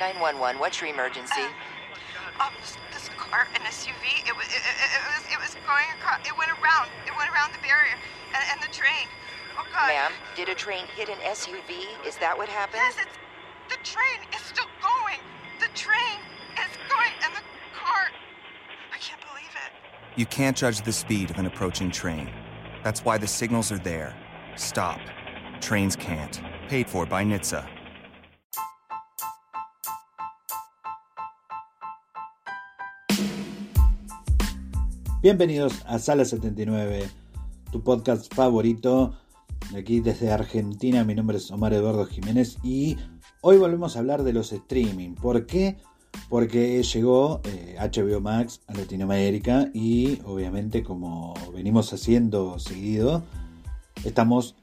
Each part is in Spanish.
911, what's your emergency? Um, this, this car, an SUV, it, wa- it, it, it was it was going across. It went around. It went around the barrier and, and the train. Oh God. Ma'am, did a train hit an SUV? Is that what happened? Yes, it's the train is still going. The train is going, and the car. I can't believe it. You can't judge the speed of an approaching train. That's why the signals are there. Stop. Trains can't. Paid for by NHTSA. Bienvenidos a Sala 79, tu podcast favorito. Aquí desde Argentina, mi nombre es Omar Eduardo Jiménez y hoy volvemos a hablar de los streaming. ¿Por qué? Porque llegó eh, HBO Max a Latinoamérica y obviamente como venimos haciendo seguido, estamos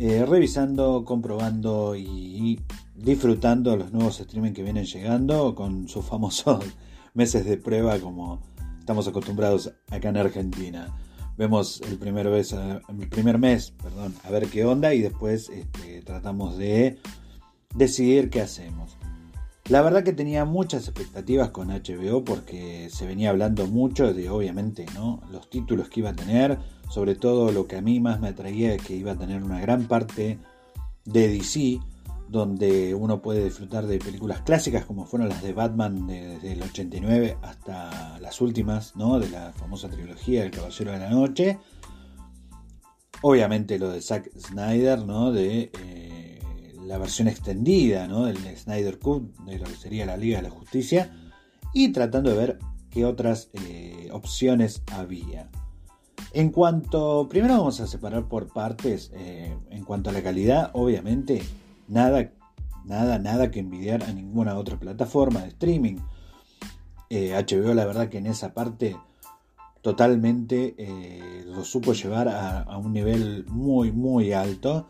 eh, revisando, comprobando y disfrutando los nuevos streaming que vienen llegando con sus famosos meses de prueba como estamos acostumbrados acá en Argentina. Vemos el primer, vez, el primer mes perdón, a ver qué onda y después este, tratamos de decidir qué hacemos. La verdad que tenía muchas expectativas con HBO porque se venía hablando mucho de obviamente ¿no? los títulos que iba a tener, sobre todo lo que a mí más me atraía es que iba a tener una gran parte de DC, donde uno puede disfrutar de películas clásicas como fueron las de Batman de- desde el 89 hasta las últimas, ¿no? De la famosa trilogía El Caballero de la Noche. Obviamente lo de Zack Snyder, ¿no? De eh, la versión extendida, ¿no? Del Snyder Cut, de lo que sería la Liga de la Justicia. Y tratando de ver qué otras eh, opciones había. En cuanto, primero vamos a separar por partes, eh, en cuanto a la calidad, obviamente, nada, nada, nada que envidiar a ninguna otra plataforma de streaming. Eh, HBO, la verdad que en esa parte totalmente eh, lo supo llevar a, un nivel muy, muy alto.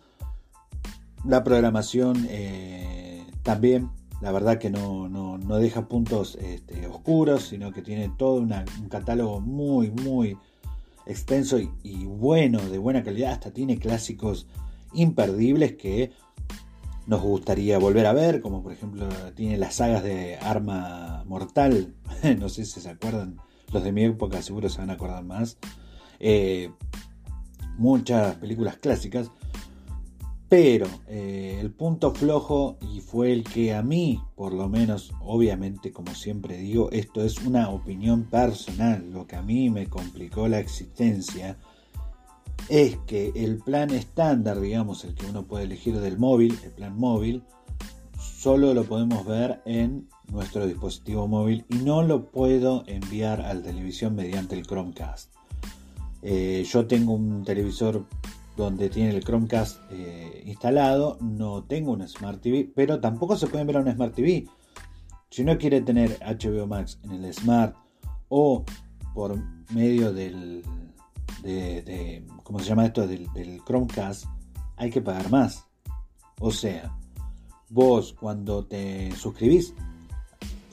La programación eh, también, la verdad que no, no, no deja puntos este, oscuros, sino que tiene todo un catálogo muy, muy extenso y bueno, de buena calidad, hasta tiene clásicos imperdibles que nos gustaría volver a ver, como por ejemplo tiene las sagas de Arma Mortal, no sé si se acuerdan, los de mi época seguro se van a acordar más, Eh, muchas películas clásicas, pero eh, el punto flojo, y fue el que a mí, por lo menos, obviamente, como siempre digo, esto es una opinión personal, lo que a mí me complicó la existencia, es que el plan estándar, digamos, el que uno puede elegir del móvil, el plan móvil, solo lo podemos ver en nuestro dispositivo móvil y no lo puedo enviar a la televisión mediante el Chromecast. Eh, yo tengo un televisor donde tiene el Chromecast eh, instalado, no tengo una Smart TV, pero tampoco se pueden ver a una Smart TV. Si uno quiere tener HBO Max en el Smart o por medio del, de, ¿cómo se llama esto? Del, del Chromecast, hay que pagar más. O sea, vos cuando te suscribís,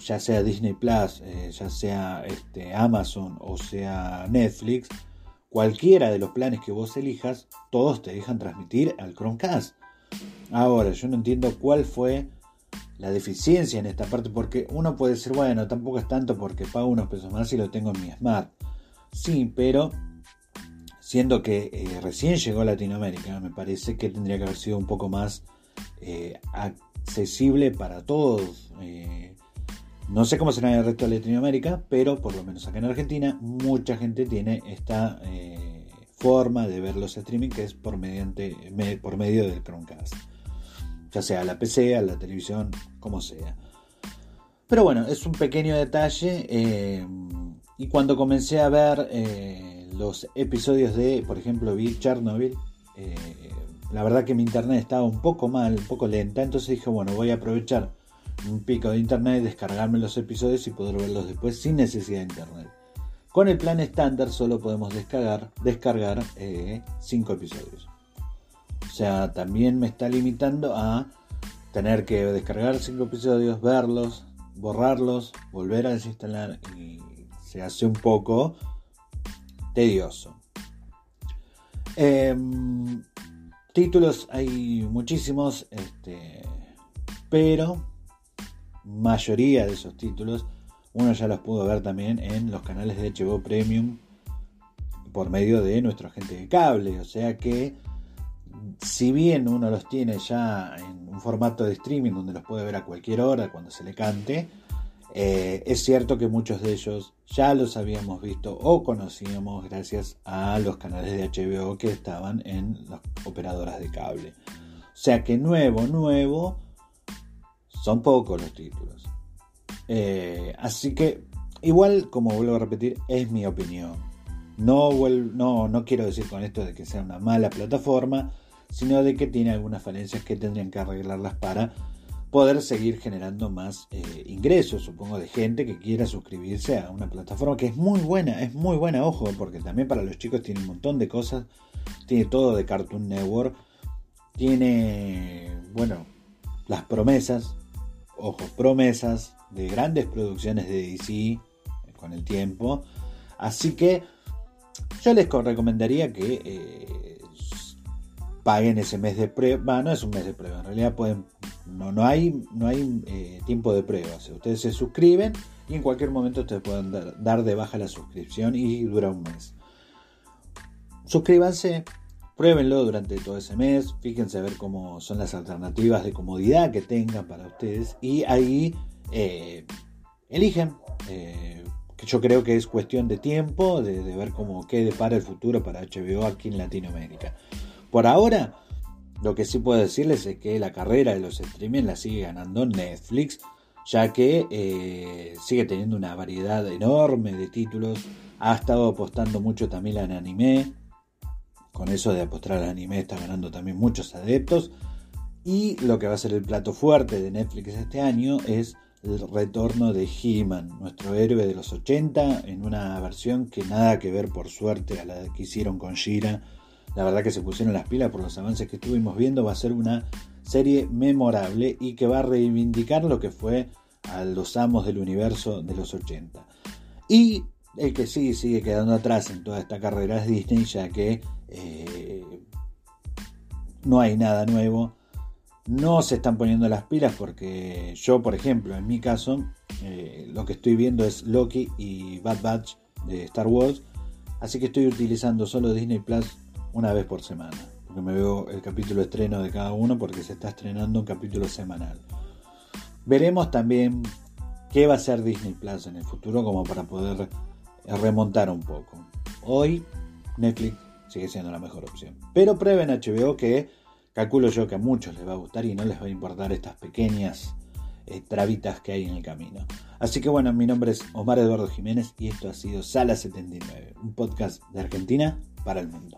ya sea Disney Plus, eh, ya sea este, Amazon o sea Netflix, cualquiera de los planes que vos elijas, todos te dejan transmitir al Chromecast. Ahora, yo no entiendo cuál fue la deficiencia en esta parte, porque uno puede decir, bueno, tampoco es tanto porque pago unos pesos más y lo tengo en mi Smart. Sí, pero siendo que eh, recién llegó a Latinoamérica, me parece que tendría que haber sido un poco más eh, accesible para todos. Eh, no sé cómo será el resto de Latinoamérica, pero por lo menos acá en Argentina mucha gente tiene esta forma de ver los streaming que es por, mediante, por medio del Chromecast. Ya sea la PC, a la televisión, como sea. Pero bueno, es un pequeño detalle. Y cuando comencé a ver los episodios de, por ejemplo, vi Chernobyl, la verdad que mi internet estaba un poco mal, un poco lenta, entonces dije, bueno, voy a aprovechar un pico de internet, descargarme los episodios y poder verlos después sin necesidad de internet. Con el plan estándar solo podemos descargar, descargar 5 eh, episodios. O sea, también me está limitando a tener que descargar 5 episodios, verlos, borrarlos, volver a desinstalar y se hace un poco tedioso. Eh, Títulos hay muchísimos, este, pero mayoría de esos títulos uno ya los pudo ver también en los canales de HBO Premium por medio de nuestro agente de cable. O sea que si bien uno los tiene ya en un formato de streaming donde los puede ver a cualquier hora cuando se le cante, eh, es cierto que muchos de ellos ya los habíamos visto o conocíamos gracias a los canales de HBO que estaban en las operadoras de cable. O sea que nuevo, nuevo, son pocos los títulos. Eh, así que, igual, como vuelvo a repetir, es mi opinión. No, no, no quiero decir con esto de que sea una mala plataforma, sino de que tiene algunas falencias que tendrían que arreglarlas para poder seguir generando más eh, ingresos, supongo, de gente que quiera suscribirse a una plataforma que es muy buena, es muy buena, ojo, porque también para los chicos tiene un montón de cosas, tiene todo de Cartoon Network, tiene, bueno, las promesas, ojo, promesas de grandes producciones de DC eh, con el tiempo, así que yo les recomendaría que eh, paguen ese mes de prueba, no es un mes de prueba, en realidad pueden no, no hay, no hay eh, tiempo de prueba. ustedes se suscriben y en cualquier momento ustedes pueden dar, de baja la suscripción y dura un mes. Suscríbanse, pruébenlo durante todo ese mes, fíjense a ver cómo son las alternativas de comodidad que tengan para ustedes y ahí eh, eligen. Eh, que yo creo que es cuestión de tiempo, de, de ver cómo quede para el futuro para HBO aquí en Latinoamérica. Por ahora, lo que sí puedo decirles es que la carrera de los streaming la sigue ganando Netflix, ya que eh, sigue teniendo una variedad enorme de títulos. Ha estado apostando mucho también en anime. Con eso de apostar al anime está ganando también muchos adeptos. Y lo que va a ser el plato fuerte de Netflix este año es el retorno de He-Man, nuestro héroe de los 80, en una versión que nada que ver por suerte a la que hicieron con Shira la verdad que se pusieron las pilas por los avances que estuvimos viendo. Va a ser una serie memorable y que va a reivindicar lo que fue a los amos del universo de los 80. Y el que sí sigue quedando atrás en toda esta carrera es Disney, ya que eh, no hay nada nuevo. No se están poniendo las pilas porque yo, por ejemplo, en mi caso, eh, lo que estoy viendo es Loki y Bad Batch de Star Wars. Así que estoy utilizando solo Disney Plus una vez por semana. Porque me veo el capítulo estreno de cada uno porque se está estrenando un capítulo semanal. Veremos también qué va a ser Disney Plus en el futuro como para poder remontar un poco. Hoy Netflix sigue siendo la mejor opción. Pero prueben HBO que calculo yo que a muchos les va a gustar y no les va a importar estas pequeñas eh, trabitas que hay en el camino. Así que bueno, mi nombre es Omar Eduardo Jiménez y esto ha sido Sala 79, un podcast de Argentina para el mundo.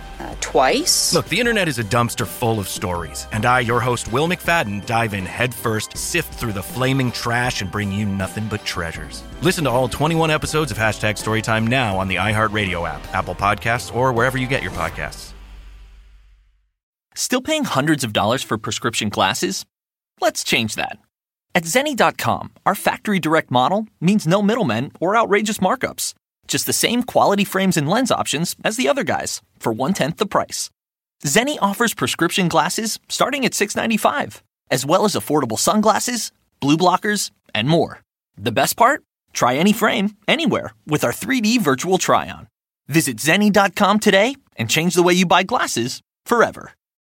uh, twice. Look, the internet is a dumpster full of stories, and I, your host, Will McFadden, dive in headfirst, sift through the flaming trash, and bring you nothing but treasures. Listen to all 21 episodes of Hashtag Storytime now on the iHeartRadio app, Apple Podcasts, or wherever you get your podcasts. Still paying hundreds of dollars for prescription glasses? Let's change that. At Zenni.com, our factory direct model means no middlemen or outrageous markups. Just the same quality frames and lens options as the other guys for one tenth the price. Zenni offers prescription glasses starting at $6.95, as well as affordable sunglasses, blue blockers, and more. The best part? Try any frame, anywhere, with our 3D virtual try on. Visit Zenni.com today and change the way you buy glasses forever.